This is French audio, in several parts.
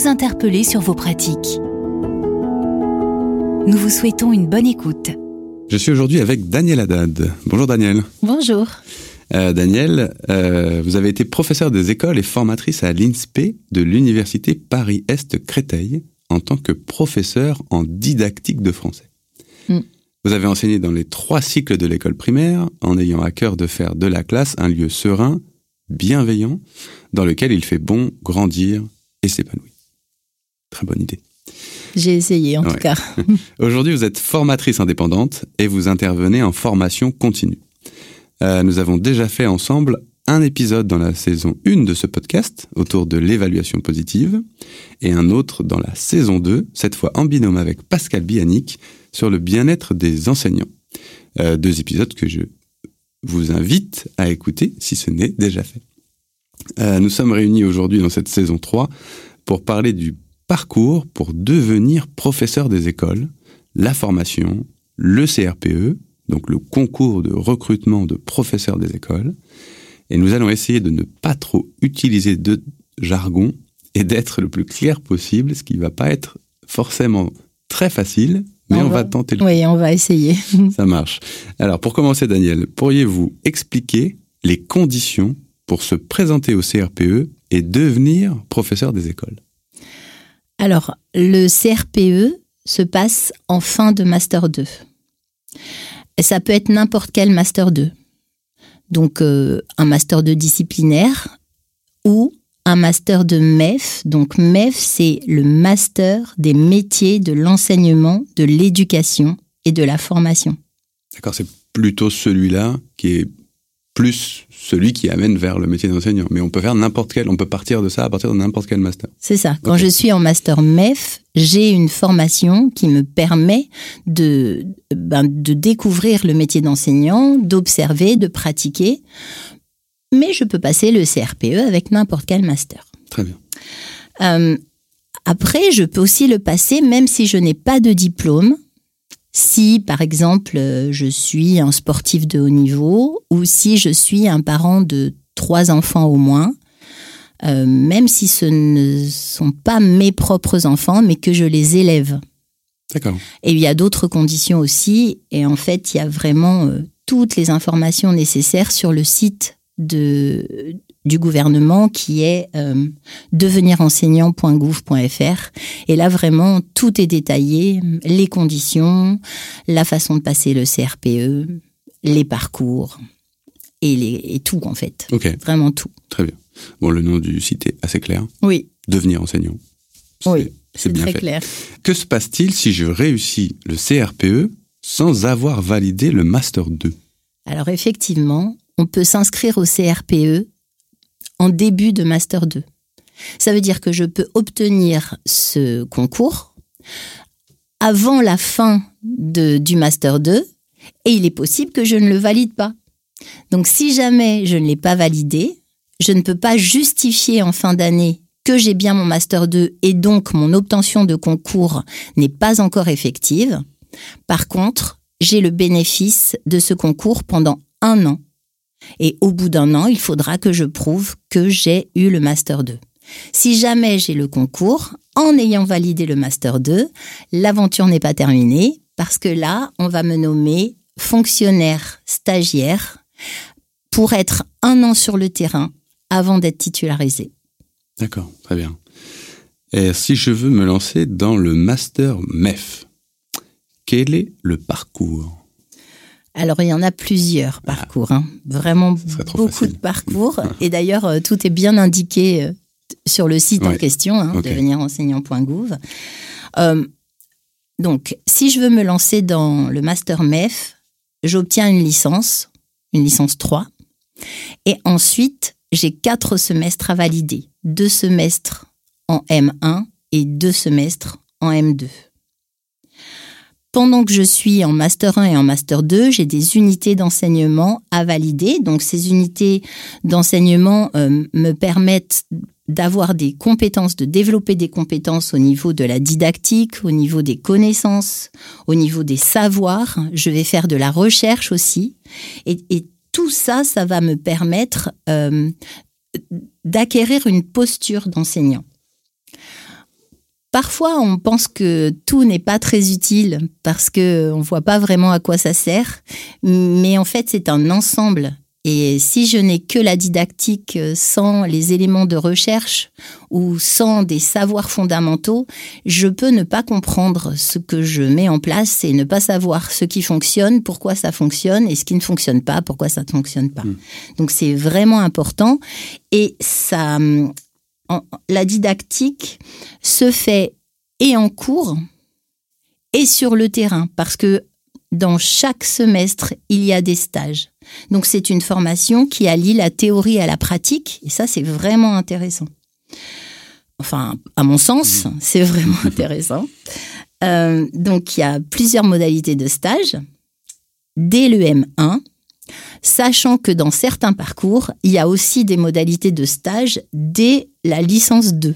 vous interpeller sur vos pratiques. Nous vous souhaitons une bonne écoute. Je suis aujourd'hui avec Daniel Haddad. Bonjour Daniel. Bonjour. Euh, Daniel, euh, vous avez été professeur des écoles et formatrice à l'INSPE de l'Université Paris-Est Créteil en tant que professeur en didactique de français. Mm. Vous avez enseigné dans les trois cycles de l'école primaire en ayant à cœur de faire de la classe un lieu serein, bienveillant, dans lequel il fait bon grandir et s'épanouir. Très bonne idée. J'ai essayé en tout cas. Aujourd'hui, vous êtes formatrice indépendante et vous intervenez en formation continue. Euh, nous avons déjà fait ensemble un épisode dans la saison 1 de ce podcast autour de l'évaluation positive et un autre dans la saison 2, cette fois en binôme avec Pascal Bianic, sur le bien-être des enseignants. Euh, deux épisodes que je vous invite à écouter si ce n'est déjà fait. Euh, nous sommes réunis aujourd'hui dans cette saison 3 pour parler du parcours pour devenir professeur des écoles, la formation, le CRPE, donc le concours de recrutement de professeurs des écoles. Et nous allons essayer de ne pas trop utiliser de jargon et d'être le plus clair possible, ce qui ne va pas être forcément très facile, mais on, va, tenter le Oui, on va essayer. Ça marche. Alors, pour commencer, Daniel, pourriez-vous expliquer les conditions pour se présenter au CRPE et devenir professeur des écoles? Alors, le CRPE se passe en fin de Master 2. Et ça peut être n'importe quel Master 2. Donc, euh, un Master 2 disciplinaire ou un Master de MEF. Donc, MEF, c'est le Master des métiers de l'enseignement, de l'éducation et de la formation. D'accord, c'est plutôt celui-là qui est plus celui qui amène vers le métier d'enseignant. Mais on peut faire n'importe quel, on peut partir de ça à partir de n'importe quel master. C'est ça. Quand je suis en master MEF, j'ai une formation qui me permet de, ben, de découvrir le métier d'enseignant, d'observer, de pratiquer. Mais je peux passer le CRPE avec n'importe quel master. Très bien. Euh, après, je peux aussi le passer même si je n'ai pas de diplôme si, par exemple, euh, je suis un sportif de haut niveau ou si je suis un parent de trois enfants au moins, euh, même si ce ne sont pas mes propres enfants, mais que je les élève. D'accord. Et il y a d'autres conditions aussi, et en fait, il y a vraiment euh, toutes les informations nécessaires sur le site de, du gouvernement qui est euh, devenirenseignant.gouv.fr. Et là, vraiment, tout est détaillé, les conditions, la façon de passer le CRPE, les parcours et, les, et tout, en fait. Vraiment tout. Très bien. Bon, le nom du site est assez clair. Oui. Devenir enseignant. Oui, c'est bien très clair. Que se passe-t-il si je réussis le CRPE sans avoir validé le Master 2 Alors, effectivement, on peut s'inscrire au CRPE en début de Master 2. Ça veut dire que je peux obtenir ce concours avant la fin du Master 2 et il est possible que je ne le valide pas. Donc si jamais je ne l'ai pas validé, je ne peux pas justifier en fin d'année que j'ai bien mon Master 2 et donc mon obtention de concours n'est pas encore effective. Par contre, j'ai le bénéfice de ce concours pendant un an et au bout d'un an, il faudra que je prouve que j'ai eu le Master 2. Si jamais j'ai le concours, en ayant validé le Master 2, l'aventure n'est pas terminée parce que là, on va me nommer fonctionnaire stagiaire pour être un an sur le terrain avant d'être titularisé. D'accord, très bien. Et si je veux me lancer dans le Master MEF, quel est le parcours? Alors, il y en a plusieurs ah. parcours, hein. vraiment beaucoup de parcours. Et d'ailleurs, euh, tout est bien indiqué euh, sur le site en question, hein, devenirenseignant.gouv. Euh, donc, si je veux me lancer dans le Master MEF, j'obtiens une licence, une licence 3. Et ensuite, j'ai quatre semestres à valider. Deux semestres en M1 et deux semestres en M2. Pendant que je suis en Master 1 et en Master 2, j'ai des unités d'enseignement à valider. Donc ces unités d'enseignement euh, me permettent d'avoir des compétences, de développer des compétences au niveau de la didactique, au niveau des connaissances, au niveau des savoirs. Je vais faire de la recherche aussi. Et, tout ça, ça va me permettre euh, d'acquérir une posture d'enseignant. Parfois, on pense que tout n'est pas très utile parce que on voit pas vraiment à quoi ça sert, mais en fait, c'est un ensemble. Et si je n'ai que la didactique sans les éléments de recherche ou sans des savoirs fondamentaux, je peux ne pas comprendre ce que je mets en place et ne pas savoir ce qui fonctionne, pourquoi ça fonctionne et ce qui ne fonctionne pas, pourquoi ça ne fonctionne pas. Hmm. Donc c'est vraiment important et ça la didactique se fait et en cours et sur le terrain, parce que dans chaque semestre, il y a des stages. Donc c'est une formation qui allie la théorie à la pratique, et ça c'est vraiment intéressant. Enfin, à mon sens, mmh. c'est vraiment intéressant. Euh, donc il y a plusieurs modalités de stage. Dès le M1, sachant que dans certains parcours, il y a aussi des modalités de stage dès la licence 2,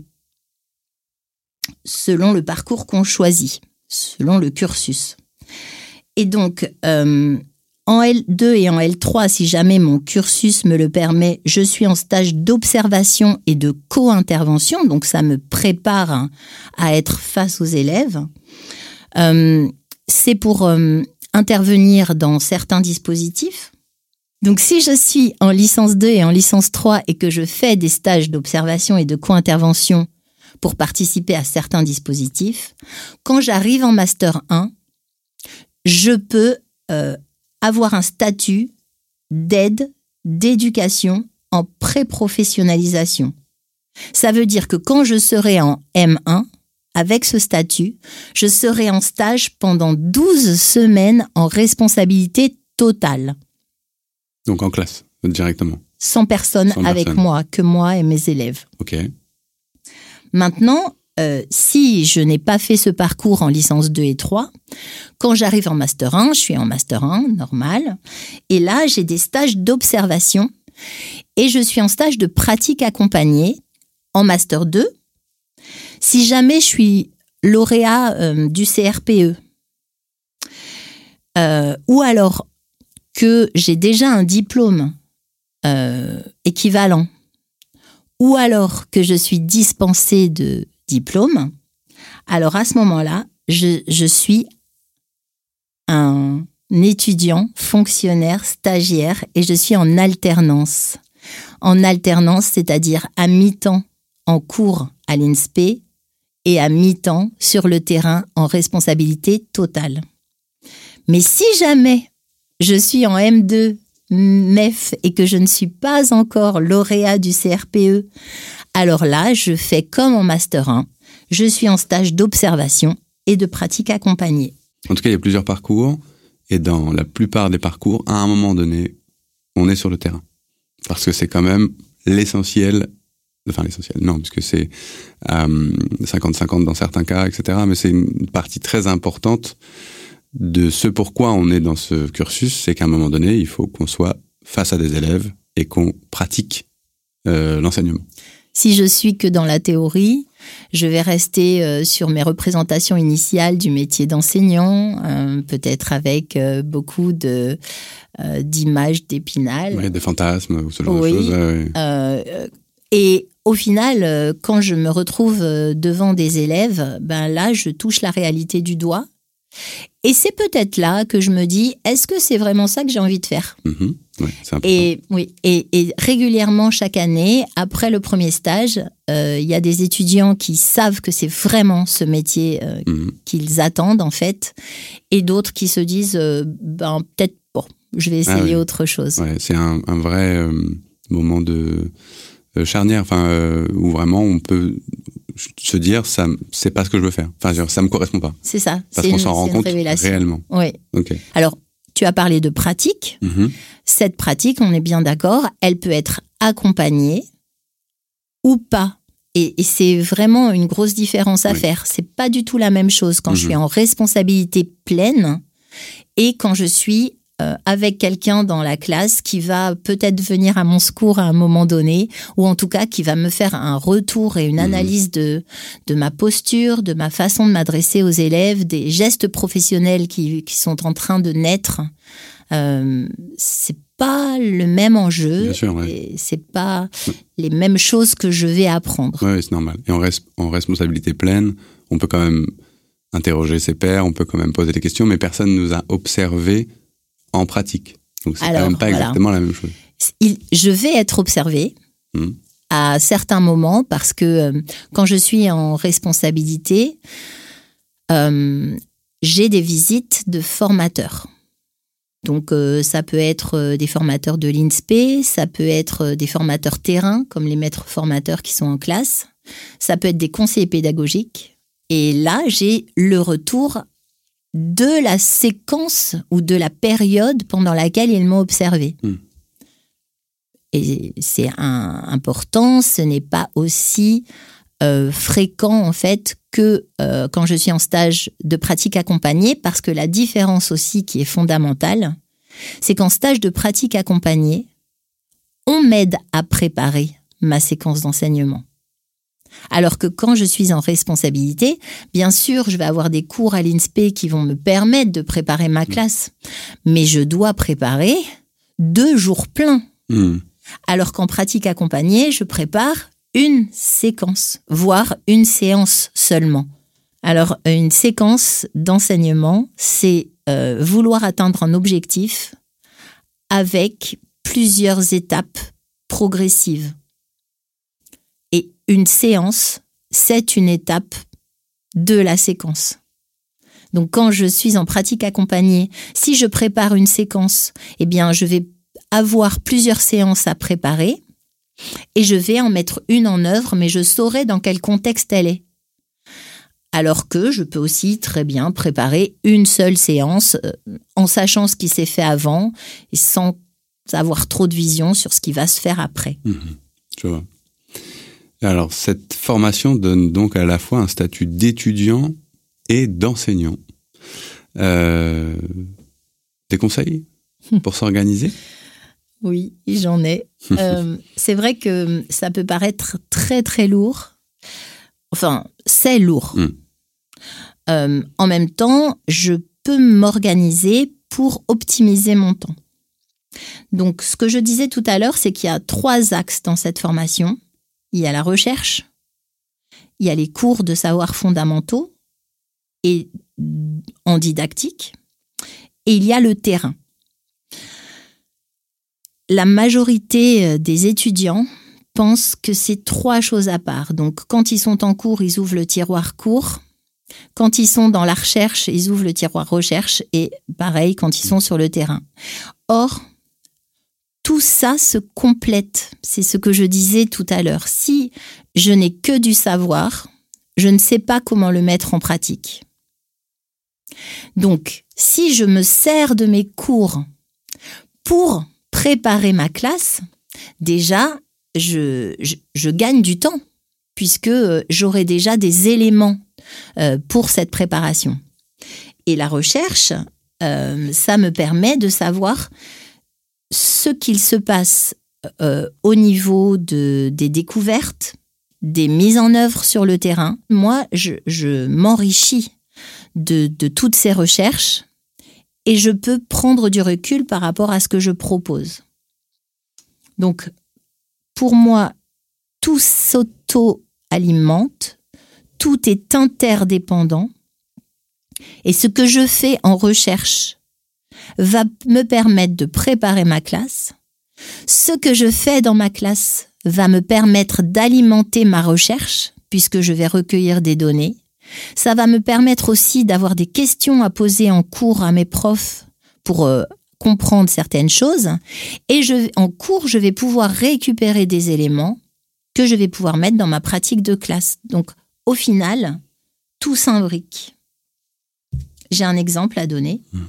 selon le parcours qu'on choisit, selon le cursus. Et donc, euh, en L2 et en L3, si jamais mon cursus me le permet, je suis en stage d'observation et de co-intervention, donc ça me prépare à être face aux élèves. Euh, c'est pour euh, intervenir dans certains dispositifs, donc si je suis en licence 2 et en licence 3 et que je fais des stages d'observation et de co-intervention pour participer à certains dispositifs, quand j'arrive en master 1, je peux euh, avoir un statut d'aide, d'éducation en pré-professionnalisation. Ça veut dire que quand je serai en M1, avec ce statut, je serai en stage pendant 12 semaines en responsabilité totale. Donc en classe, directement. Sans personne avec moi, que moi et mes élèves. Ok. Maintenant, euh, si je n'ai pas fait ce parcours en licence 2 et 3, quand j'arrive en master 1, je suis en master 1, normal, et là j'ai des stages d'observation et je suis en stage de pratique accompagnée en master 2. Si jamais je suis lauréat euh, du CRPE, euh, ou alors que j'ai déjà un diplôme euh, équivalent, ou alors que je suis dispensée de diplôme, alors à ce moment-là, je, suis un étudiant, fonctionnaire, stagiaire, et je suis en alternance. En alternance, c'est-à-dire à mi-temps en cours à l'INSPE et à mi-temps sur le terrain en responsabilité totale. Mais si jamais je suis en M2 MEF et que je ne suis pas encore lauréat du CRPE, alors là, je fais comme en Master 1. Je suis en stage d'observation et de pratique accompagnée. En tout cas, il y a plusieurs parcours et dans la plupart des parcours, à un moment donné, on est sur le terrain. Parce que c'est quand même l'essentiel, enfin l'essentiel, non, puisque c'est 50-50 euh, dans certains cas, etc. Mais c'est une partie très importante de ce pourquoi on est dans ce cursus, c'est qu'à un moment donné, il faut qu'on soit face à des élèves et qu'on pratique euh, l'enseignement. Si je suis que dans la théorie, je vais rester euh, sur mes représentations initiales du métier d'enseignant, euh, peut-être avec beaucoup de d'images d'épinal. Oui, des fantasmes ou ce genre de choses. et au final, quand je me retrouve devant des élèves, ben là, je touche la réalité du doigt et c'est peut-être là que je me dis, est-ce que c'est vraiment ça que j'ai envie de faire? Mm-hmm. Et oui, et, régulièrement chaque année, après le premier stage, euh, il y a des étudiants qui savent que c'est vraiment ce métier euh, mm-hmm. qu'ils attendent en fait, et d'autres qui se disent, euh, ben peut-être bon, je vais ah essayer autre chose. c'est un, un, vrai moment de charnière, enfin où vraiment on peut se dire ça c'est pas ce que je veux faire. Enfin ça me correspond pas. C'est ça. Parce qu'on s'en rend compte réellement. Oui. Alors tu as parlé de pratique. Mm-hmm. cette pratique on est bien d'accord elle peut être accompagnée ou pas. Et, c'est vraiment une grosse différence à Oui. faire. C'est pas du tout la même chose quand je Mhm. suis en responsabilité pleine et quand je suis euh, avec quelqu'un dans la classe qui va peut-être venir à mon secours à un moment donné, ou en tout cas qui va me faire un retour et une Mhm. analyse de, de ma posture, de ma façon de m'adresser aux élèves, des gestes professionnels qui, qui sont en train de naître. Euh, c'est pas le même enjeu Bien sûr, ouais. c'est pas les mêmes choses que je vais apprendre. Ouais, c'est normal. Et en, res- en responsabilité pleine, on peut quand même interroger ses pairs, on peut quand même poser des questions, mais personne nous a observé en pratique. Donc c'est quand même pas voilà. exactement la même chose. Il- je vais être observée Mhm. à certains moments parce que euh, quand je suis en responsabilité, euh, j'ai des visites de formateurs. Donc euh, ça peut être des formateurs de l'INSPE, ça peut être des formateurs terrain comme les maîtres formateurs qui sont en classe, ça peut être des conseillers pédagogiques. Et là, j'ai le retour de la séquence ou de la période pendant laquelle ils m'ont observé. Hmm. Et c'est important, ce n'est pas aussi euh, fréquent en fait que euh, quand je suis en stage de pratique accompagnée, parce que la différence aussi qui est fondamentale, c'est qu'en stage de pratique accompagnée, on m'aide à préparer ma séquence d'enseignement. Alors que quand je suis en responsabilité, bien sûr, je vais avoir des cours à l'INSPE qui vont me permettre de préparer ma classe, mais je dois préparer deux jours pleins. Mhm. Alors qu'en pratique accompagnée, je prépare une séquence, voire une séance seulement. Alors, une séquence d'enseignement, c'est euh, vouloir atteindre un objectif avec plusieurs étapes progressives. Une séance, c'est une étape de la séquence. Donc, quand je suis en pratique accompagnée, si je prépare une séquence, eh bien, je vais avoir plusieurs séances à préparer et je vais en mettre une en œuvre, mais je saurai dans quel contexte elle est. Alors que je peux aussi très bien préparer une seule séance euh, en sachant ce qui s'est fait avant et sans avoir trop de vision sur ce qui va se faire après. Je vois. Alors, cette formation donne donc à la fois un statut d'étudiant et d'enseignant. Euh, des conseils pour s'organiser? Oui, j'en ai. Euh, c'est vrai que ça peut paraître très très lourd. Enfin, c'est lourd. Mm. Euh, en même temps, je peux m'organiser pour optimiser mon temps. Donc, ce que je disais tout à l'heure, c'est qu'il y a trois axes dans cette formation. Il y a la recherche, il y a les cours de savoirs fondamentaux et en didactique, et il y a le terrain la majorité euh, des étudiants pensent que c'est trois choses à part. Donc, quand ils sont en cours, ils ouvrent le tiroir cours. Quand ils sont dans la recherche, ils ouvrent le tiroir recherche. Et pareil, quand ils sont sur le terrain. Or, tout ça se complète. C'est ce que je disais tout à l'heure. Si je n'ai que du savoir, je ne sais pas comment le mettre en pratique. Donc, si je me sers de mes cours pour préparer ma classe, déjà, je, gagne du temps, puisque euh, j'aurai déjà des éléments euh, pour cette préparation. Et la recherche, euh, ça me permet de savoir ce qu'il se passe euh, au niveau de, des découvertes, des mises en œuvre sur le terrain. Moi, je, m'enrichis de, de toutes ces recherches et je peux prendre du recul par rapport à ce que je propose. Donc, pour moi, tout s'auto-alimente, tout est interdépendant, et ce que je fais en recherche va me permettre de préparer ma classe. Ce que je fais dans ma classe va me permettre d'alimenter ma recherche, puisque je vais recueillir des données. Ça va me permettre aussi d'avoir des questions à poser en cours à mes profs pour euh, comprendre certaines choses. Et en cours, je vais pouvoir récupérer des éléments que je vais pouvoir mettre dans ma pratique de classe. Donc, au final, tout s'imbrique. J'ai un exemple à donner. Mmh.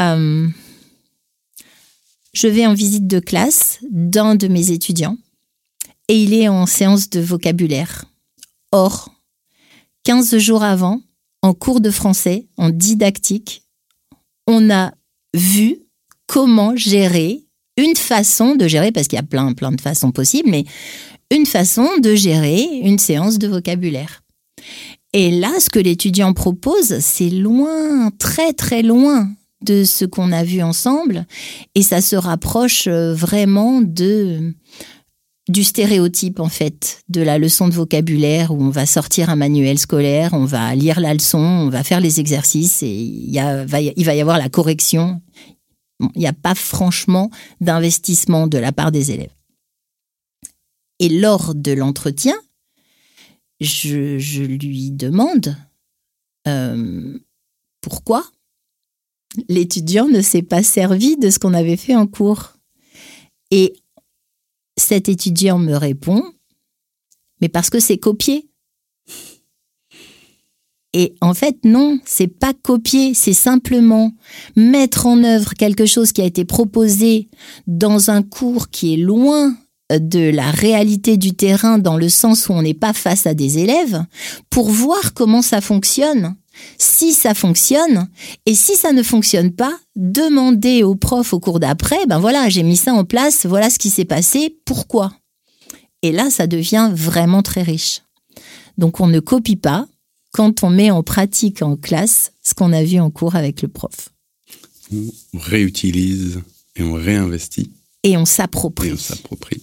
Euh, je vais en visite de classe d'un de mes étudiants et il est en séance de vocabulaire. Or, 15 jours avant, en cours de français, en didactique, on a vu comment gérer une façon de gérer, parce qu'il y a plein, plein de façons possibles, mais une façon de gérer une séance de vocabulaire. Et là, ce que l'étudiant propose, c'est loin, très très loin de ce qu'on a vu ensemble, et ça se rapproche euh, vraiment de du stéréotype en fait de la leçon de vocabulaire où on va sortir un manuel scolaire, on va lire la leçon, on va faire les exercices et il, y a, va, va y avoir la correction. Il n'y a pas franchement d'investissement de la part des élèves. Et lors de l'entretien, je, lui demande euh, pourquoi l'étudiant ne s'est pas servi de ce qu'on avait fait en cours. Et cet étudiant me répond, mais parce que c'est copié. Et en fait, non, c'est pas copier, c'est simplement mettre en œuvre quelque chose qui a été proposé dans un cours qui est loin de la réalité du terrain dans le sens où on n'est pas face à des élèves pour voir comment ça fonctionne. Si ça fonctionne et si ça ne fonctionne pas, demandez au prof au cours d'après, ben voilà, j'ai mis ça en place, voilà ce qui s'est passé, pourquoi? Et là, ça devient vraiment très riche. Donc on ne copie pas quand on met en pratique en classe ce qu'on a vu en cours avec le prof. On réutilise et on réinvestit et on s'approprie. Et on s'approprie.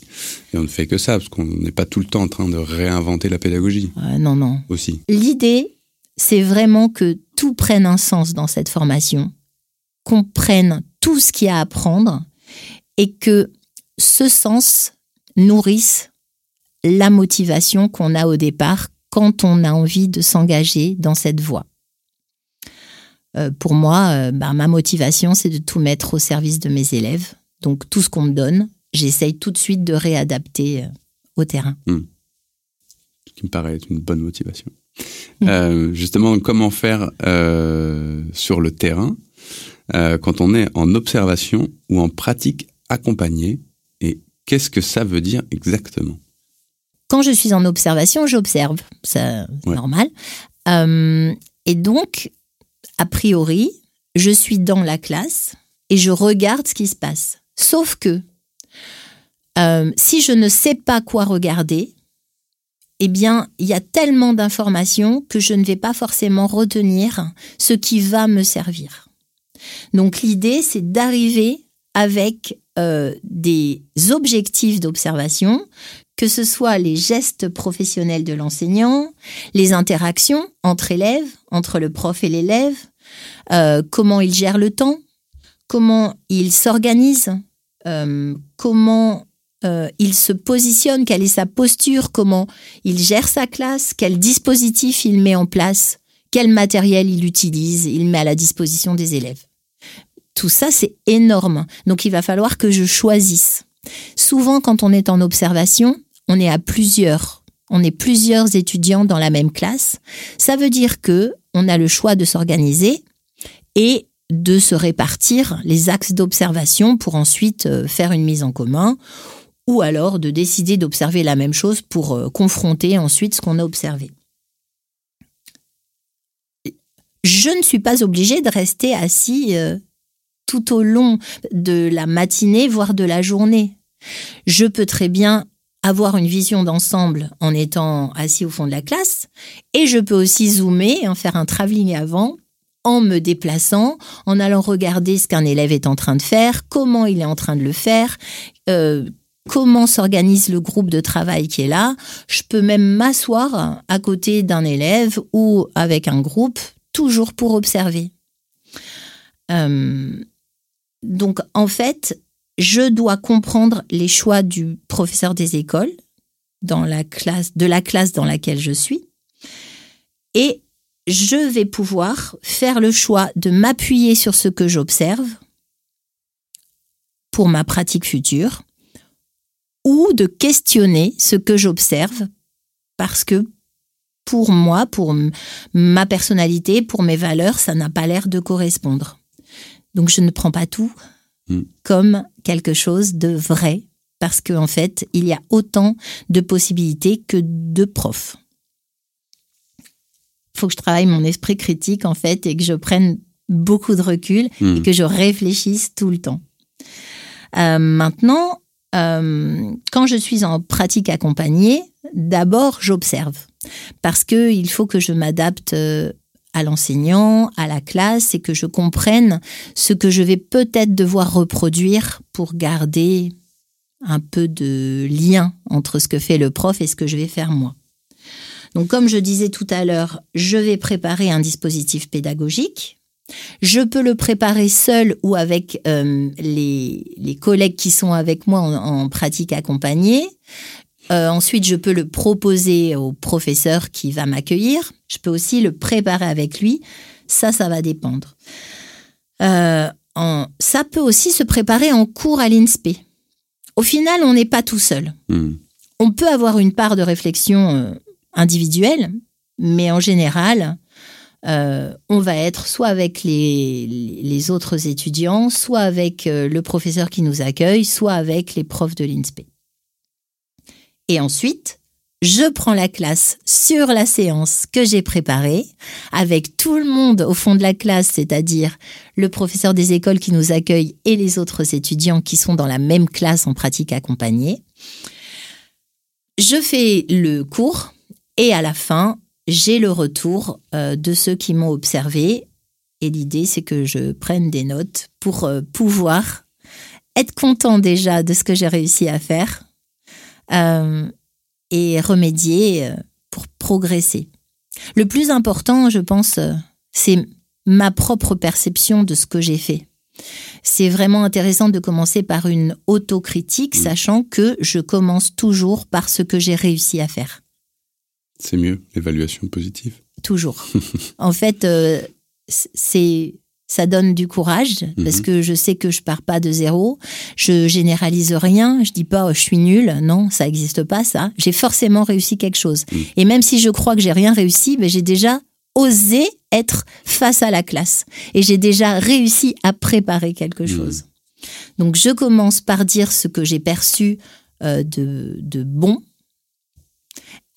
Et on ne fait que ça, parce qu'on n'est pas tout le temps en train de réinventer la pédagogie. Euh, non, non. Aussi. L'idée, c'est vraiment que tout prenne un sens dans cette formation, qu'on prenne tout ce qu'il y a à apprendre et que ce sens nourrisse la motivation qu'on a au départ quand on a envie de s'engager dans cette voie. Euh, pour moi, euh, bah, ma motivation, c'est de tout mettre au service de mes élèves donc tout ce qu'on me donne, j'essaye tout de suite de réadapter euh, au terrain. Hmm. Ce qui me paraît être une bonne motivation. Hmm. Euh, justement, comment faire euh, sur le terrain quand on est en observation ou en pratique accompagnée et qu'est-ce que ça veut dire exactement? Quand je suis en observation, j'observe, c'est normal. et donc, a priori, je suis dans la classe et je regarde ce qui se passe. Sauf que euh, si je ne sais pas quoi regarder, eh bien, il y a tellement d'informations que je ne vais pas forcément retenir ce qui va me servir. Donc l'idée, c'est d'arriver avec euh, des objectifs d'observation, que ce soit les gestes professionnels de l'enseignant, les interactions entre élèves, entre le prof et l'élève, euh, comment il gère le temps, comment il s'organise, euh, comment euh, il se positionne, quelle est sa posture, comment il gère sa classe, quel dispositif il met en place, quel matériel il utilise, il met à la disposition des élèves. Tout ça, c'est énorme. Donc, il va falloir que je choisisse. Souvent, quand on est en observation, on est à plusieurs. On est plusieurs étudiants dans la même classe. Ça veut dire que on a le choix de s'organiser et de se répartir les axes d'observation pour ensuite euh, faire une mise en commun ou alors de décider d'observer la même chose pour euh, confronter ensuite ce qu'on a observé. Je ne suis pas obligée de rester assis euh, tout au long de la matinée, voire de la journée. Je peux très bien avoir une vision d'ensemble en étant assis au fond de la classe et je peux aussi zoomer, en faire un travelling avant en me déplaçant, en allant regarder ce qu'un élève est en train de faire, comment il est en train de le faire, euh, comment s'organise le groupe de travail qui est là. Je peux même m'asseoir à côté d'un élève ou avec un groupe, toujours pour observer. Euh, donc en fait, je dois comprendre les choix du professeur des écoles de la classe dans laquelle je suis, et je vais pouvoir faire le choix de m'appuyer sur ce que j'observe pour ma pratique future ou de questionner ce que j'observe parce que pour moi, pour ma personnalité, pour mes valeurs, ça n'a pas l'air de correspondre. Donc je ne prends pas tout hmm. comme quelque chose de vrai parce qu'en en fait, il y a autant de possibilités que de profs. Il faut que je travaille mon esprit critique, en fait, et que je prenne beaucoup de recul et Hmm. que je réfléchisse tout le temps. Euh, maintenant, euh, quand je suis en pratique accompagnée, d'abord j'observe parce que il faut que je m'adapte euh, à l'enseignant, à la classe et que je comprenne ce que je vais peut-être devoir reproduire pour garder un peu de lien entre ce que fait le prof et ce que je vais faire moi. Donc comme je disais tout à l'heure, je vais préparer un dispositif pédagogique. Je peux le préparer seul ou avec euh, les, les collègues qui sont avec moi en, en pratique accompagnée. Euh, ensuite, je peux le proposer au professeur qui va m'accueillir. Je peux aussi le préparer avec lui. Ça, ça va dépendre. Euh, en, ça peut aussi se préparer en cours à l'INSPE. Au final, on n'est pas tout seul. Hmm. On peut avoir une part de réflexion individuelle, mais en général, euh, on va être soit avec les, les autres étudiants, soit avec euh, le professeur qui nous accueille, soit avec les profs de l'INSPE. Et ensuite, je prends la classe sur la séance que j'ai préparée, avec tout le monde au fond de la classe, c'est-à-dire le professeur des écoles qui nous accueille et les autres étudiants qui sont dans la même classe en pratique accompagnée. Je fais le cours et à la fin, j'ai le retour euh, de ceux qui m'ont observé. Et l'idée, c'est que je prenne des notes pour euh, pouvoir être content déjà de ce que j'ai réussi à faire euh, et remédier pour progresser. Le plus important, je pense, c'est ma propre perception de ce que j'ai fait. C'est vraiment intéressant de commencer par une autocritique, Mm. sachant que je commence toujours par ce que j'ai réussi à faire. C'est mieux, l'évaluation positive. Toujours. en fait, euh, c'est ça donne du courage parce Mhm. que je sais que je pars pas de zéro. Je généralise rien. Je dis pas oh, je suis nul. Non, ça n'existe pas ça. J'ai forcément réussi quelque chose. Mhm. Et même si je crois que j'ai rien réussi, ben, j'ai déjà osé être face à la classe et j'ai déjà réussi à préparer quelque Mhm. chose. Donc je commence par dire ce que j'ai perçu euh, de, de bon.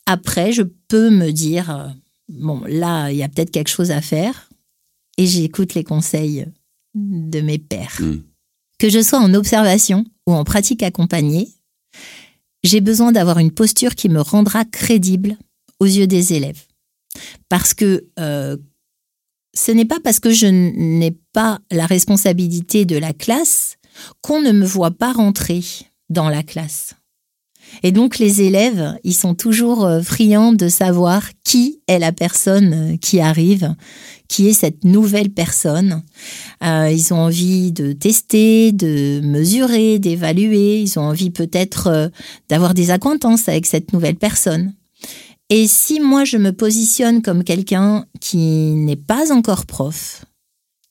Après, je peux me dire, euh, bon, là, il y a peut-être quelque chose à faire. Et j'écoute les conseils de mes pairs. Mm. Que je sois en observation ou en pratique accompagnée, j'ai besoin d'avoir une posture qui me rendra crédible aux yeux des élèves. Parce que euh, ce n'est pas parce que je n'ai pas la responsabilité de la classe qu'on ne me voit pas rentrer dans la classe. Et donc les élèves, ils sont toujours euh, friands de savoir qui est la personne euh, qui arrive, qui est cette nouvelle personne. Euh, ils ont envie de tester, de mesurer, d'évaluer. Ils ont envie peut-être d'avoir des acquaintances avec cette nouvelle personne. Et si moi je me positionne comme quelqu'un qui n'est pas encore prof,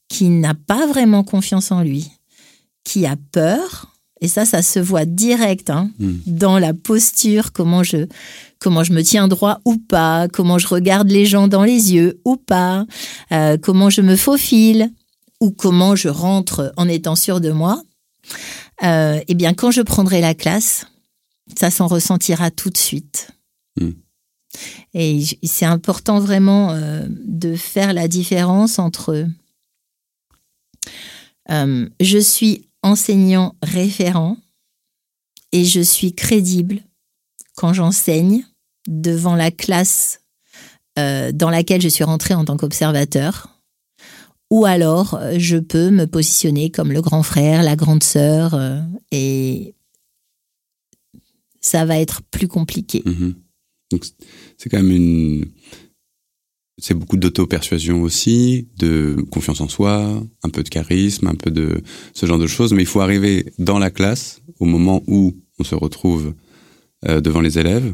qui n'a pas vraiment confiance en lui, qui a peur, et ça, ça se voit direct hein, Mm. dans la posture, comment je, comment je me tiens droit ou pas, comment je regarde les gens dans les yeux ou pas, euh, comment je me faufile ou comment je rentre en étant sûr de moi. Euh, eh bien, quand je prendrai la classe, ça s'en ressentira tout de suite. Mm. Et c'est important vraiment euh, de faire la différence entre euh, je suis enseignant référent et je suis crédible quand j'enseigne devant la classe euh, dans laquelle je suis rentrée en tant qu'observateur. Ou alors, euh, je peux me positionner comme le grand frère, la grande sœur, euh, et ça va être plus compliqué. Mhm. Donc c'est quand même une. C'est beaucoup d'auto-persuasion aussi, de confiance en soi, un peu de charisme, un peu de ce genre de choses. Mais il faut arriver dans la classe au moment où on se retrouve euh, devant les élèves.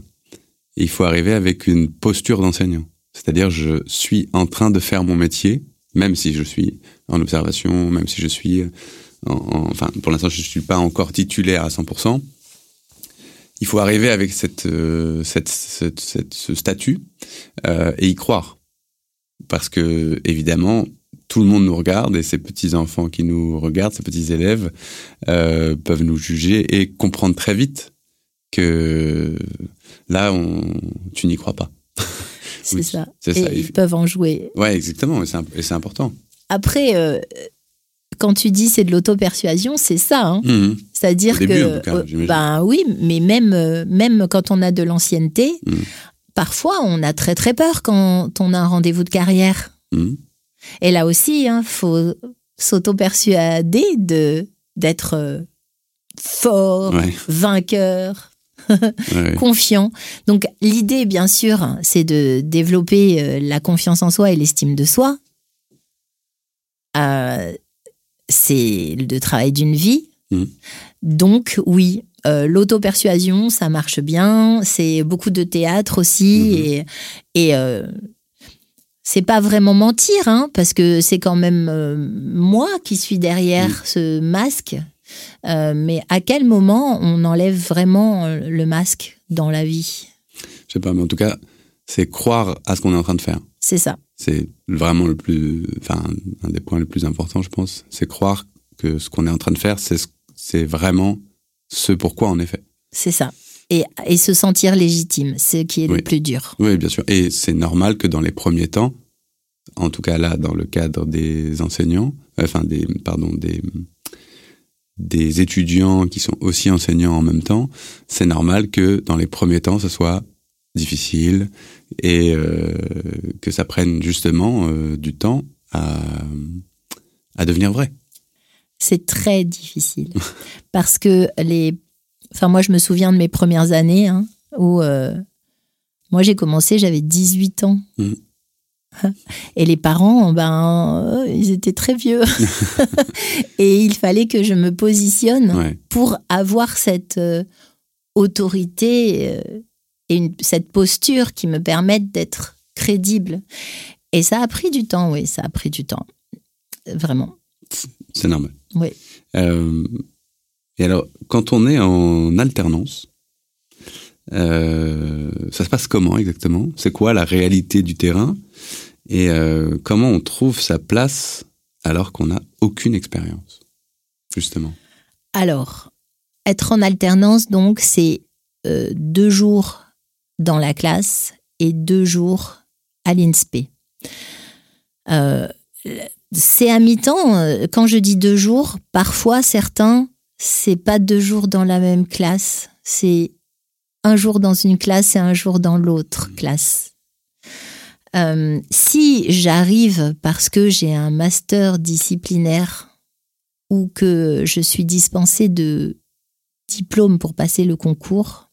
Et il faut arriver avec une posture d'enseignant. C'est-à-dire, je suis en train de faire mon métier, même si je suis en observation, même si je suis en- enfin, pour l'instant, je suis pas encore titulaire à 100%. Il faut arriver avec cette, euh, cette, cette- ce statut euh, et y croire. Parce que, évidemment, tout le monde nous regarde et ces petits enfants qui nous regardent, ces petits élèves euh, peuvent nous juger et comprendre très vite que là, on, tu n'y crois pas. C'est Oui, ça. Et ça. ils peuvent en jouer. Ouais, exactement. Et c'est important. Après, euh, quand tu dis c'est de l'auto-persuasion, c'est ça. hein. Mhm. C'est-à-dire début, que, en tout cas, euh, ben oui, mais même même quand on a de l'ancienneté, Mm. Parfois on a très très peur quand on a un rendez-vous de carrière. Mhm. Et là aussi, il faut s'auto-persuader de d'être euh, fort, Ouais, vainqueur, ouais, confiant. Donc l'idée, bien sûr, c'est de développer euh, la confiance en soi et l'estime de soi. Euh, c'est le travail d'une vie. Mhm. Donc oui, euh, l'auto-persuasion, ça marche bien. C'est beaucoup de théâtre aussi. Mhm. Et, et euh, c'est pas vraiment mentir, hein, parce que c'est quand même euh, moi qui suis derrière ce masque. Mais à quel moment on enlève vraiment le masque dans la vie? Je sais pas, mais en tout cas, c'est croire à ce qu'on est en train de faire. C'est ça. C'est vraiment le plus, enfin, un des points les plus importants, je pense. C'est croire que ce qu'on est en train de faire, c'est ce- c'est vraiment ce pourquoi on est fait. C'est ça. Et, et se sentir légitime, c'est ce qui est le plus dur. Oui, bien sûr. Et c'est normal que dans les premiers temps, en tout cas là, dans le cadre des enseignants, enfin des, pardon, des, des étudiants qui sont aussi enseignants en même temps, c'est normal que dans les premiers temps, ce soit difficile et euh, que ça prenne justement euh, du temps à, à devenir vrai. C'est très difficile. Parce que les. Enfin, moi, je me souviens de mes premières années hein, où. euh, moi, j'ai commencé, j'avais 18 ans. Mhm. Et les parents, ben, euh, ils étaient très vieux. Et il fallait que je me positionne Ouais. pour avoir cette euh, autorité euh, et une- cette posture qui me permette d'être crédible. Et ça a pris du temps, oui, ça a pris du temps. Vraiment. C'est normal. Oui. Euh, et alors, quand on est en alternance, euh, ça se passe comment exactement? C'est quoi la réalité du terrain? Et euh, comment on trouve sa place alors qu'on n'a aucune expérience Justement? Alors, être en alternance, donc, c'est euh, deux jours dans la classe et deux jours à l'INSPE. C'est à mi-temps. euh, Quand je dis deux jours, parfois certains, c'est pas deux jours dans la même classe. C'est un jour dans une classe et un jour dans l'autre classe. Euh, si j'arrive parce que j'ai un master disciplinaire ou que je suis dispensée de diplôme pour passer le concours,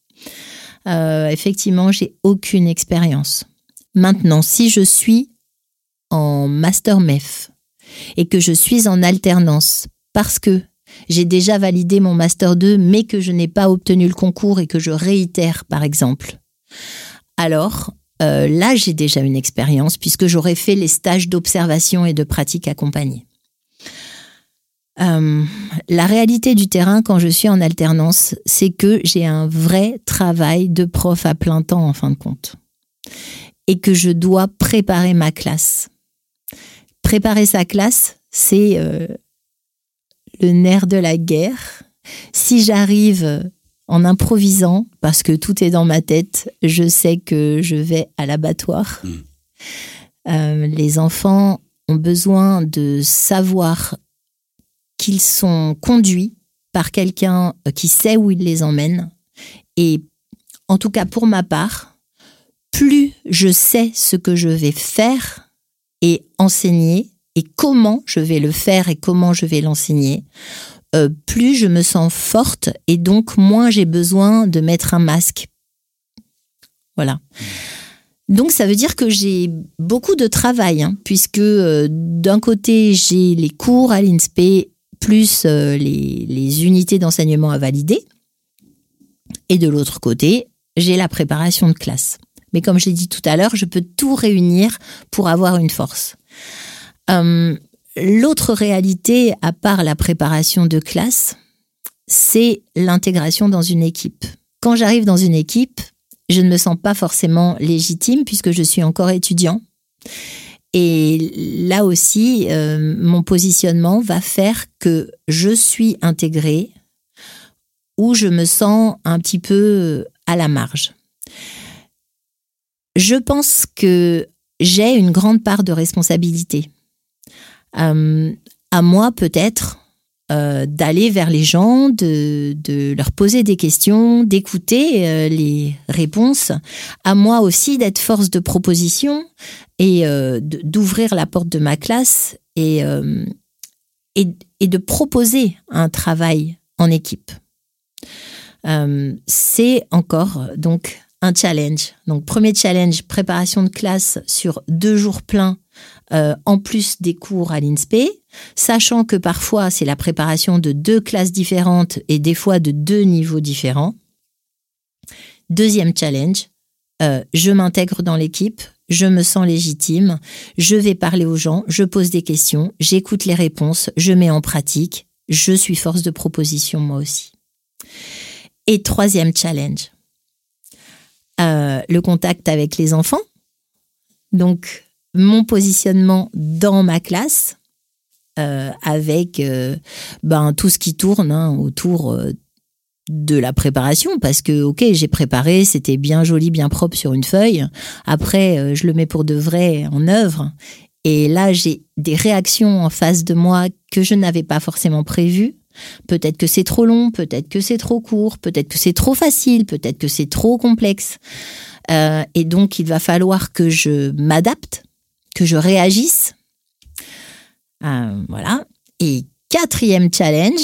euh, effectivement, j'ai aucune expérience. Maintenant, si je suis en master MEF et que je suis en alternance parce que j'ai déjà validé mon master 2 mais que je n'ai pas obtenu le concours et que je réitère par exemple, alors euh, là j'ai déjà une expérience puisque j'aurais fait les stages d'observation et de pratique accompagnée. Euh, la réalité du terrain quand je suis en alternance, c'est que j'ai un vrai travail de prof à plein temps en fin de compte. Et que je dois préparer ma classe. Préparer sa classe, c'est euh, le nerf de la guerre. Si j'arrive en improvisant, parce que tout est dans ma tête, je sais que je vais à l'abattoir. Mm. Euh, les enfants ont besoin de savoir qu'ils sont conduits par quelqu'un euh, qui sait où il les emmène. Et en tout cas, pour ma part, plus je sais ce que je vais faire et enseigner et comment je vais le faire et comment je vais l'enseigner, euh, plus je me sens forte et donc moins j'ai besoin de mettre un masque. Voilà. Donc ça veut dire que j'ai beaucoup de travail, hein, puisque euh, d'un côté j'ai les cours à l'INSPE plus euh, les, les unités d'enseignement à valider, et de l'autre côté j'ai la préparation de classe. Mais comme je l'ai dit tout à l'heure, je peux tout réunir pour avoir une force. Euh, L'autre réalité, à part la préparation de classe, c'est l'intégration dans une équipe. Quand j'arrive dans une équipe, je ne me sens pas forcément légitime puisque je suis encore étudiant. Et là aussi, euh, mon positionnement va faire que je suis intégrée ou je me sens un petit peu à la marge. Je pense que j'ai une grande part de responsabilité. Euh, à moi peut-être euh, d'aller vers les gens, de, leur poser des questions, d'écouter euh, les réponses. À moi aussi d'être force de proposition et d'ouvrir la porte de ma classe et, et, de proposer un travail en équipe. C'est encore donc un challenge. Donc premier challenge, préparation de classe sur deux jours pleins euh, en plus des cours à l'INSPE, sachant que parfois c'est la préparation de deux classes différentes et des fois de deux niveaux différents. Deuxième challenge, euh, je m'intègre dans l'équipe, je me sens légitime, je vais parler aux gens, je pose des questions, j'écoute les réponses, je mets en pratique, je suis force de proposition moi aussi. Et troisième challenge, euh, le contact avec les enfants. Donc, mon positionnement dans ma classe, euh, avec euh, ben, tout ce qui tourne hein, autour de la préparation. Parce que ok j'ai préparé c'était bien joli bien propre sur une feuille. Après je le mets pour de vrai en œuvre. Et là j'ai des réactions en face de moi que je n'avais pas forcément prévues Peut-être que c'est trop long, peut-être que c'est trop court, peut-être que c'est trop facile, peut-être que c'est trop complexe. Euh, et donc, il va falloir que je m'adapte, que je réagisse. Euh, voilà. Et quatrième challenge,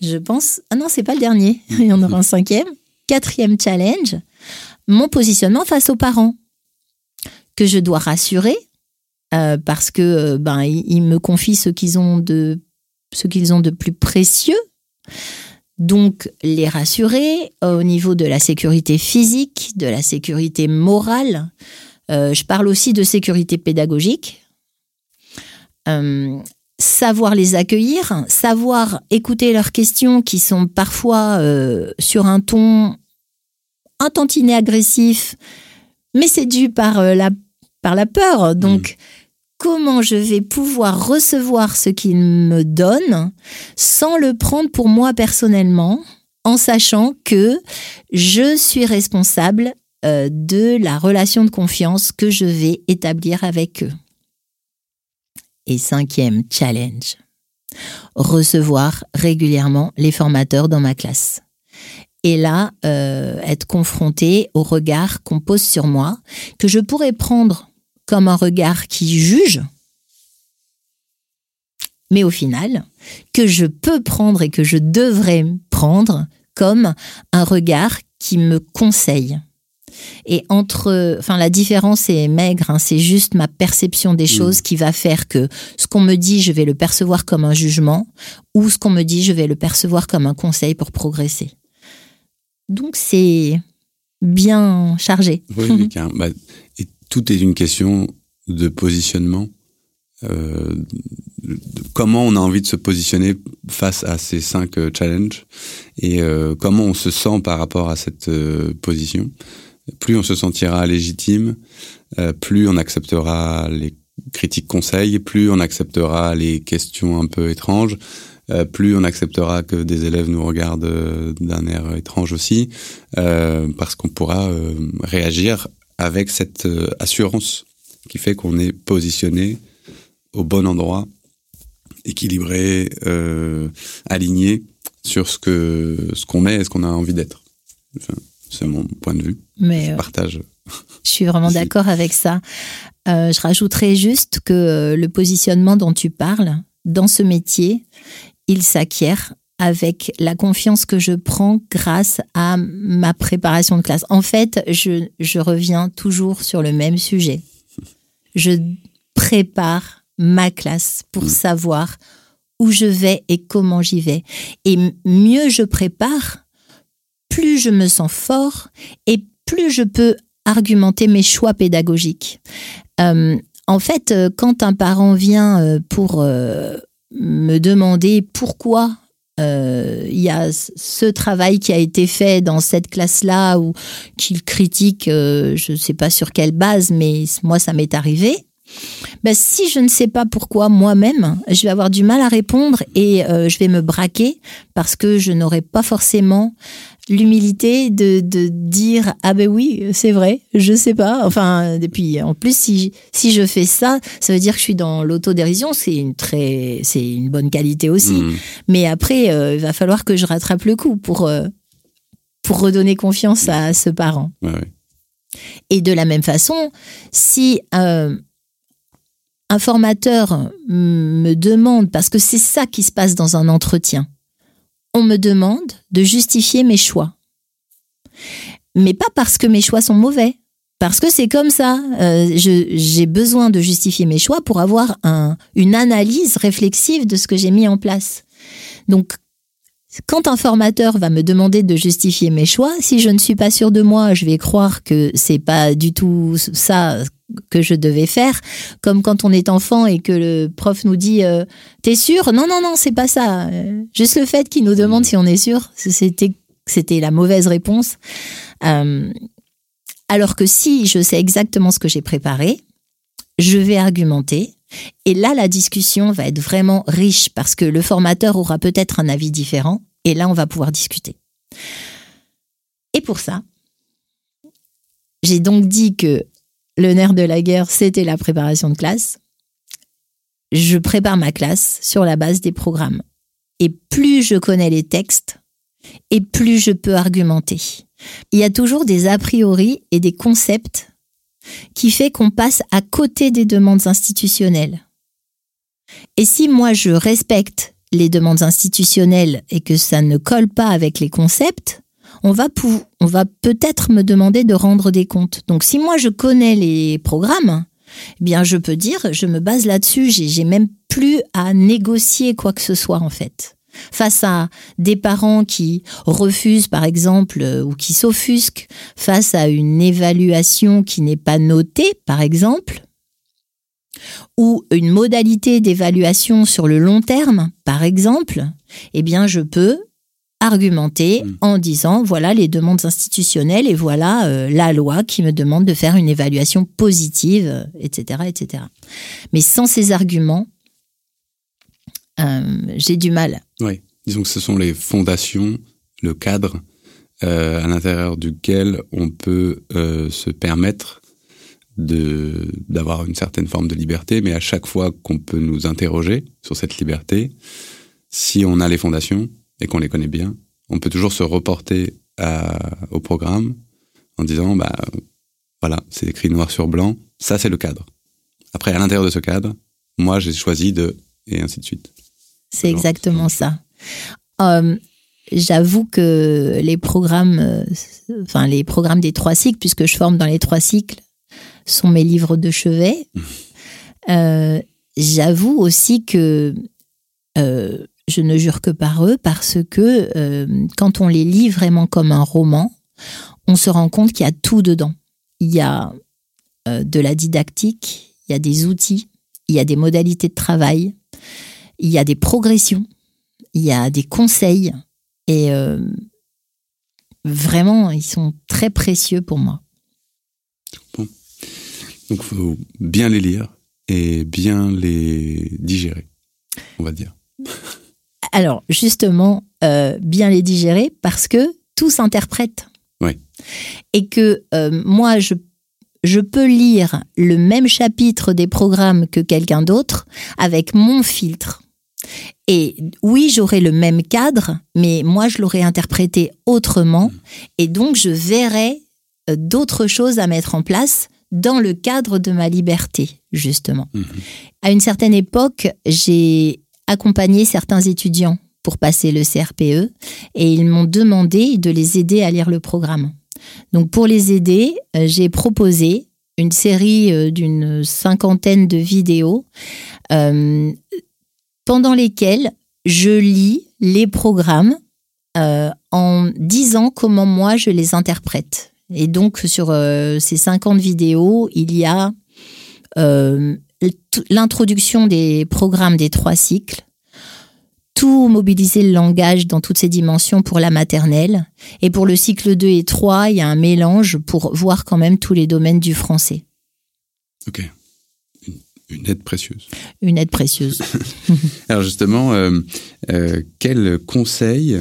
je pense. Ah non, c'est pas le dernier. Il y en aura un cinquième. Quatrième challenge, mon positionnement face aux parents que je dois rassurer euh, parce que ben ils me confient ce qu'ils ont de ce qu'ils ont de plus précieux. Donc, les rassurer au niveau de la sécurité physique, de la sécurité morale. Euh, je parle aussi de sécurité pédagogique. Euh, savoir les accueillir, savoir écouter leurs questions qui sont parfois euh, sur un ton un tantinet agressif, mais c'est dû par la, par la peur. Donc, mmh comment je vais pouvoir recevoir ce qu'il me donne sans le prendre pour moi personnellement, en sachant que je suis responsable euh, de la relation de confiance que je vais établir avec eux. Et cinquième challenge, recevoir régulièrement les formateurs dans ma classe. Et là, euh, être confronté au regard qu'on pose sur moi, que je pourrais prendre comme un regard qui juge, mais au final, que je peux prendre et que je devrais prendre comme un regard qui me conseille. Et entre, enfin, la différence est maigre, hein, c'est juste ma perception des choses mmh. qui va faire que ce qu'on me dit, je vais le percevoir comme un jugement, ou ce qu'on me dit, je vais le percevoir comme un conseil pour progresser. Donc c'est bien chargé. Oui, bah, tout est une question de positionnement. Euh, comment on a envie de se positionner face à ces cinq euh, challenges et euh, comment on se sent par rapport à cette position. Plus on se sentira légitime, plus on acceptera les critiques conseils, plus on acceptera les questions un peu étranges, plus on acceptera que des élèves nous regardent d'un air étrange aussi, parce qu'on pourra réagir avec cette assurance qui fait qu'on est positionné au bon endroit, équilibré, euh, aligné sur ce que ce qu'on est et ce qu'on a envie d'être. c'est mon point de vue. Mais je euh, partage. Je suis vraiment d'accord avec ça. Euh, je rajouterais juste que le positionnement dont tu parles, dans ce métier, il s'acquiert avec la confiance que je prends grâce à ma préparation de classe. En fait, je, je reviens toujours sur le même sujet je prépare ma classe pour mm. savoir où je vais et comment j'y vais. Et mieux je prépare, plus je me sens fort et plus je peux argumenter mes choix pédagogiques. Euh, en fait, euh, quand un parent vient euh, pour me demander pourquoi il y a ce travail qui a été fait dans cette classe-là ou qu'il critique, je ne sais pas sur quelle base, mais moi ça m'est arrivé. Ben, si je ne sais pas pourquoi moi-même, je vais avoir du mal à répondre et euh, je vais me braquer parce que je n'aurai pas forcément l'humilité de, de dire ah ben oui c'est vrai je sais pas enfin et puis en plus si si je fais ça ça veut dire que je suis dans l'autodérision c'est une très c'est une bonne qualité aussi Mhm. mais après euh, il va falloir que je rattrape le coup pour euh, pour redonner confiance à ce parent Ouais, ouais. et de la même façon, si un formateur me demande, parce que c'est ça qui se passe dans un entretien, on me demande de justifier mes choix. Mais pas parce que mes choix sont mauvais, parce que c'est comme ça. Euh, J'ai besoin de justifier mes choix pour avoir un, une analyse réflexive de ce que j'ai mis en place. Donc, quand un formateur va me demander de justifier mes choix, si je ne suis pas sûre de moi, je vais croire que c'est pas du tout ça que je devais faire. Comme quand on est enfant et que le prof nous dit euh, T'es sûr? Non, non, non, c'est pas ça. Euh, Juste le fait qu'il nous demande si on est sûr, c'était la mauvaise réponse. Euh, alors que si je sais exactement ce que j'ai préparé, je vais argumenter. Et là, la discussion va être vraiment riche parce que le formateur aura peut-être un avis différent. Et là, on va pouvoir discuter. Et pour ça, j'ai donc dit que le nerf de la guerre, c'était la préparation de classe. Je prépare ma classe sur la base des programmes. Et plus je connais les textes, et plus je peux argumenter. Il y a toujours des a priori et des concepts qui fait qu'on passe à côté des demandes institutionnelles. Et si moi je respecte les demandes institutionnelles et que ça ne colle pas avec les concepts, on va, va peut-être me demander de rendre des comptes. Donc si moi je connais les programmes, eh bien je peux dire, je me base là-dessus, j'ai même plus à négocier quoi que ce soit en fait. Face à des parents qui refusent par exemple euh, ou qui s'offusquent face à une évaluation qui n'est pas notée par exemple, ou une modalité d'évaluation sur le long terme, par exemple, eh bien, je peux argumenter Mm. en disant voilà les demandes institutionnelles et voilà euh, la loi qui me demande de faire une évaluation positive, euh, etc., etc. Mais sans ces arguments, euh, j'ai du mal. Oui, disons que ce sont les fondations, le cadre euh, à l'intérieur duquel on peut se permettre de d'avoir une certaine forme de liberté, mais à chaque fois qu'on peut nous interroger sur cette liberté, si on a les fondations et qu'on les connaît bien, on peut toujours se reporter à- au programme en disant bah voilà, c'est écrit noir sur blanc, ça c'est le cadre. Après, à l'intérieur de ce cadre, moi j'ai choisi de et ainsi de suite. C'est exactement ça. Euh, J'avoue que les programmes, euh, enfin les programmes des trois cycles, puisque je forme dans les trois cycles, sont mes livres de chevet. Euh, J'avoue aussi que euh, je ne jure que par eux parce que euh, quand on les lit vraiment comme un roman, on se rend compte qu'il y a tout dedans. Il y a euh, de la didactique, il y a des outils, il y a des modalités de travail, il y a des progressions, il y a des conseils et euh, vraiment, ils sont très précieux pour moi. Donc, faut bien les lire et bien les digérer, on va dire. Alors, justement, euh, bien les digérer parce que tout s'interprète. Oui. Et que euh, moi, je, je peux lire le même chapitre des programmes que quelqu'un d'autre avec mon filtre. Et oui, j'aurai le même cadre, mais moi, je l'aurais interprété autrement. Et donc, je verrai euh, d'autres choses à mettre en place dans le cadre de ma liberté, justement. Mhm. À une certaine époque, j'ai accompagné certains étudiants pour passer le CRPE et ils m'ont demandé de les aider à lire le programme. Donc pour les aider, euh, j'ai proposé une série euh, d'une cinquantaine de vidéos euh, pendant lesquelles je lis les programmes en disant comment moi je les interprète. Et donc sur ces 50 vidéos, il y a l'introduction des programmes des trois cycles, tout mobiliser le langage dans toutes ses dimensions pour la maternelle. Et pour le cycle 2 et 3, il y a un mélange pour voir quand même tous les domaines du français. Ok. Une aide précieuse. Une aide précieuse. Alors justement, euh, euh, quels conseils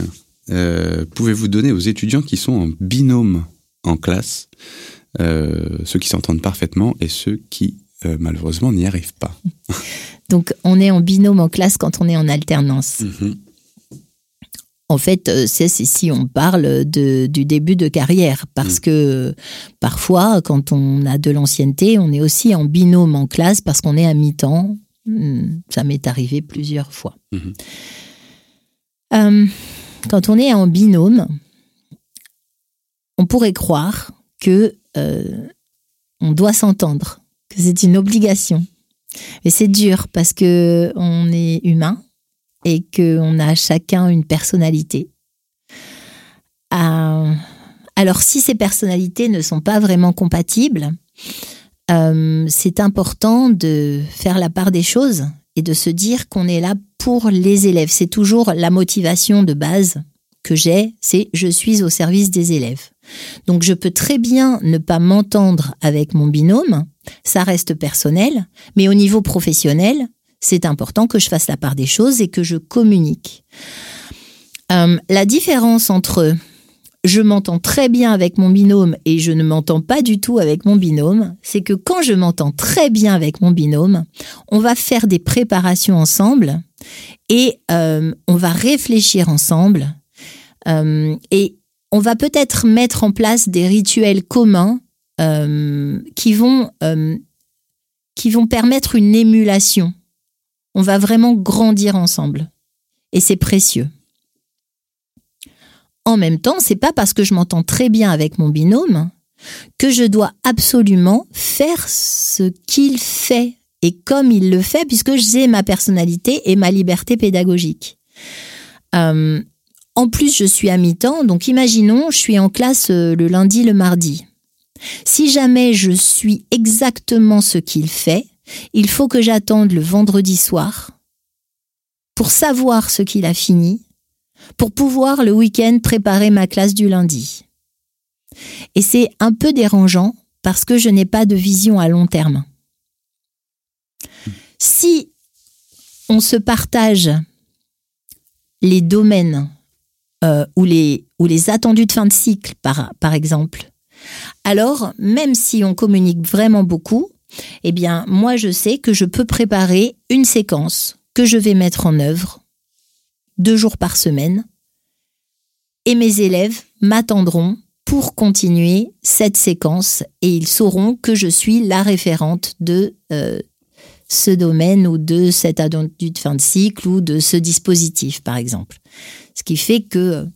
euh, pouvez-vous donner aux étudiants qui sont en binôme en classe, ceux qui s'entendent parfaitement et ceux qui malheureusement n'y arrivent pas Donc on est en binôme en classe quand on est en alternance. Mhm. En fait, euh, c'est si on parle de, du début de carrière, parce mm. que parfois, quand on a de l'ancienneté, on est aussi en binôme en classe parce qu'on est à mi-temps. Mm, ça m'est arrivé plusieurs fois. Mm-hmm. Euh, quand on est en binôme, on pourrait croire que euh, on doit s'entendre, que c'est une obligation. Mais c'est dur parce que on est humain et qu'on a chacun une personnalité. Euh, alors si ces personnalités ne sont pas vraiment compatibles, euh, c'est important de faire la part des choses et de se dire qu'on est là pour les élèves. C'est toujours la motivation de base que j'ai, c'est je suis au service des élèves. Donc je peux très bien ne pas m'entendre avec mon binôme, ça reste personnel, mais au niveau professionnel, c'est important que je fasse la part des choses et que je communique. Euh, la différence entre je m'entends très bien avec mon binôme et je ne m'entends pas du tout avec mon binôme, c'est que quand je m'entends très bien avec mon binôme, on va faire des préparations ensemble et euh, on va réfléchir ensemble euh, et on va peut-être mettre en place des rituels communs qui vont qui vont permettre une émulation on va vraiment grandir ensemble. Et c'est précieux. En même temps, c'est pas parce que je m'entends très bien avec mon binôme que je dois absolument faire ce qu'il fait et comme il le fait, puisque j'ai ma personnalité et ma liberté pédagogique. Euh, en plus, je suis à mi-temps, donc imaginons, je suis en classe euh, le lundi, le mardi. Si jamais je suis exactement ce qu'il fait, il faut que j'attende le vendredi soir pour savoir ce qu'il a fini, pour pouvoir le week-end préparer ma classe du lundi. Et c'est un peu dérangeant parce que je n'ai pas de vision à long terme. Si on se partage les domaines euh, ou, les, ou les attendus de fin de cycle, par, par exemple, alors même si on communique vraiment beaucoup, eh bien, moi, je sais que je peux préparer une séquence que je vais mettre en œuvre deux jours par semaine et mes élèves m'attendront pour continuer cette séquence et ils sauront que je suis la référente de euh, ce domaine ou de cette de fin de cycle ou de ce dispositif, par exemple. Ce qui fait que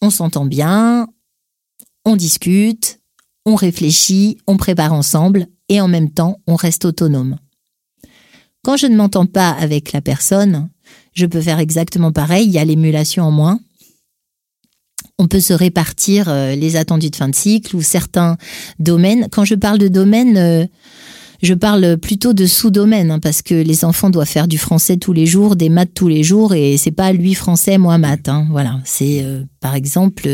on s'entend bien, on discute, on réfléchit, on prépare ensemble et en même temps, on reste autonome. Quand je ne m'entends pas avec la personne, je peux faire exactement pareil, il y a l'émulation en moins. On peut se répartir euh, les attendus de fin de cycle ou certains domaines. Quand je parle de domaine, euh, je parle plutôt de sous-domaine hein, parce que les enfants doivent faire du français tous les jours, des maths tous les jours et c'est pas lui français, moi maths. Hein. voilà, c'est euh, par exemple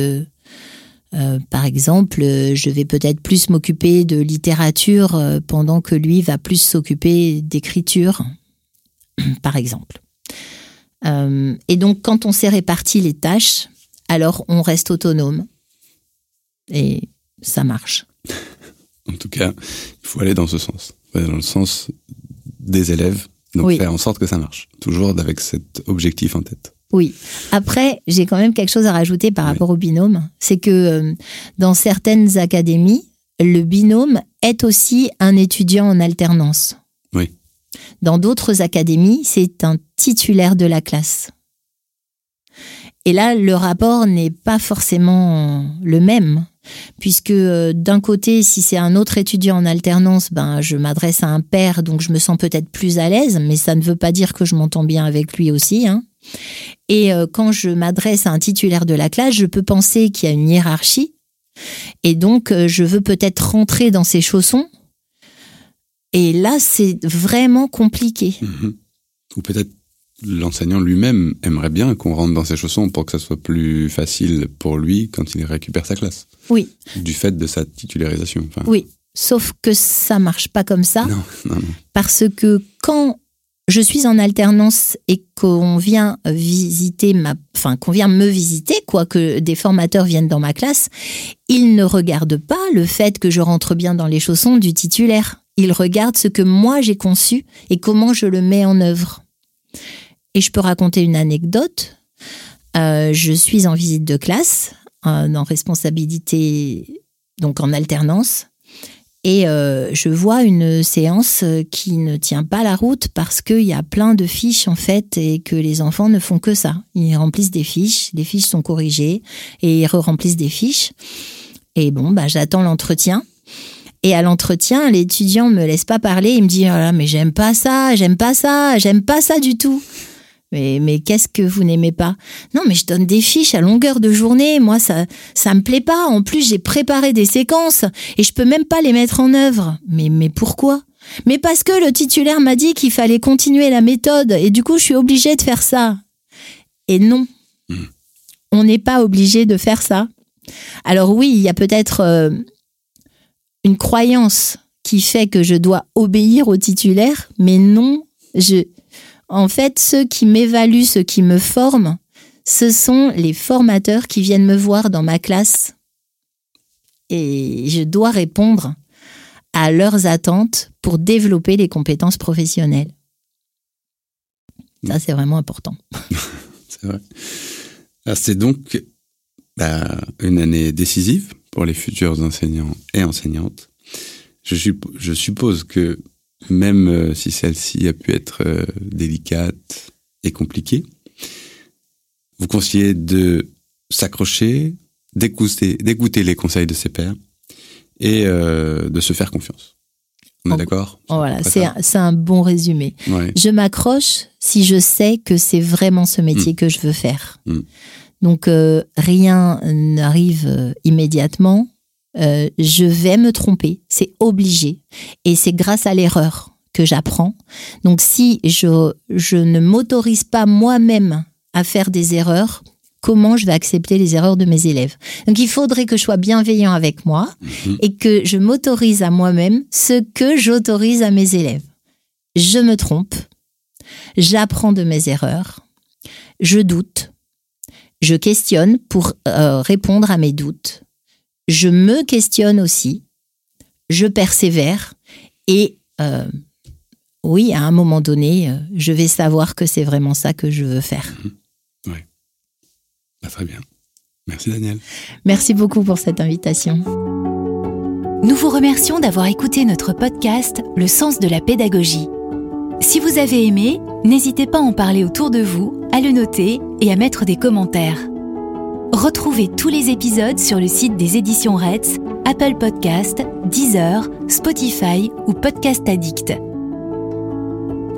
euh, par exemple, euh, je vais peut-être plus m'occuper de littérature euh, pendant que lui va plus s'occuper d'écriture, par exemple. et donc, quand on s'est réparti les tâches, alors on reste autonome. Et ça marche. En tout cas, il faut aller dans ce sens. Dans le sens des élèves. Donc, faire en sorte que ça marche. Toujours avec cet objectif en tête. Oui. Après, j'ai quand même quelque chose à rajouter par rapport au binôme. C'est que euh, dans certaines académies, le binôme est aussi un étudiant en alternance. Oui. Dans d'autres académies, c'est un titulaire de la classe. Et là, le rapport n'est pas forcément le même, puisque euh, d'un côté, si c'est un autre étudiant en alternance, ben je m'adresse à un père, donc je me sens peut-être plus à l'aise, mais ça ne veut pas dire que je m'entends bien avec lui aussi. Hein. Et euh, quand je m'adresse à un titulaire de la classe, je peux penser qu'il y a une hiérarchie. Et donc, euh, je veux peut-être rentrer dans ses chaussons. Et là, c'est vraiment compliqué. Mhm. Ou peut-être l'enseignant lui-même aimerait bien qu'on rentre dans ses chaussons pour que ça soit plus facile pour lui quand il récupère sa classe. Oui. Du fait de sa titularisation. oui. Sauf que ça marche pas comme ça. Non, non, non. Parce que quand je suis en alternance et qu'on vient visiter ma, enfin qu'on vient me visiter, quoi que des formateurs viennent dans ma classe, ils ne regardent pas le fait que je rentre bien dans les chaussons du titulaire. Ils regardent ce que moi j'ai conçu et comment je le mets en œuvre. Et je peux raconter une anecdote. Euh, je suis en visite de classe, euh, en responsabilité, donc en alternance. Et euh, je vois une séance qui ne tient pas la route parce qu'il y a plein de fiches en fait et que les enfants ne font que ça. Ils remplissent des fiches, les fiches sont corrigées et ils re-remplissent des fiches. Et bon, bah, j'attends l'entretien. Et à l'entretien, l'étudiant me laisse pas parler. Il me dit, oh mais j'aime pas ça, j'aime pas ça, j'aime pas ça du tout. Mais, mais qu'est-ce que vous n'aimez pas? Non, mais je donne des fiches à longueur de journée. Moi, ça, ça me plaît pas. En plus, j'ai préparé des séquences et je peux même pas les mettre en œuvre. Mais, mais pourquoi? Mais parce que le titulaire m'a dit qu'il fallait continuer la méthode et du coup, je suis obligée de faire ça. Et non, on n'est pas obligé de faire ça. Alors oui, il y a peut-être euh, une croyance qui fait que je dois obéir au titulaire, mais non, je, en fait, ceux qui m'évaluent, ceux qui me forment, ce sont les formateurs qui viennent me voir dans ma classe. Et je dois répondre à leurs attentes pour développer les compétences professionnelles. Ça, c'est vraiment important. c'est vrai. C'est donc bah, une année décisive pour les futurs enseignants et enseignantes. Je suppose que même euh, si celle-ci a pu être euh, délicate et compliquée. Vous conseillez de s'accrocher, d'écouter, d'écouter les conseils de ses pairs et euh, de se faire confiance. On est d'accord? Voilà, c'est un, un, bon résumé. Je m'accroche si je sais que c'est vraiment ce métier mm. que je veux faire. Mm. Donc rien n'arrive immédiatement. Euh, je vais me tromper, c'est obligé. Et c'est grâce à l'erreur que j'apprends. Donc si je, je ne m'autorise pas moi-même à faire des erreurs, comment je vais accepter les erreurs de mes élèves? Donc il faudrait que je sois bienveillant avec moi mhm. et que je m'autorise à moi-même ce que j'autorise à mes élèves. Je me trompe, j'apprends de mes erreurs, je doute, je questionne pour euh, répondre à mes doutes je me questionne aussi, je persévère et euh, oui, à un moment donné, euh, je vais savoir que c'est vraiment ça que je veux faire. Mhm. Oui. Bah, très bien. Merci Daniel. Merci beaucoup pour cette invitation. Nous vous remercions d'avoir écouté notre podcast Le sens de la pédagogie. Si vous avez aimé, n'hésitez pas à en parler autour de vous, à le noter et à mettre des commentaires. Retrouvez tous les épisodes sur le site des éditions Reds, Apple Podcast, Deezer, Spotify ou Podcast Addict.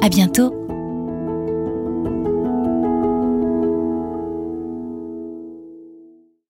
À bientôt!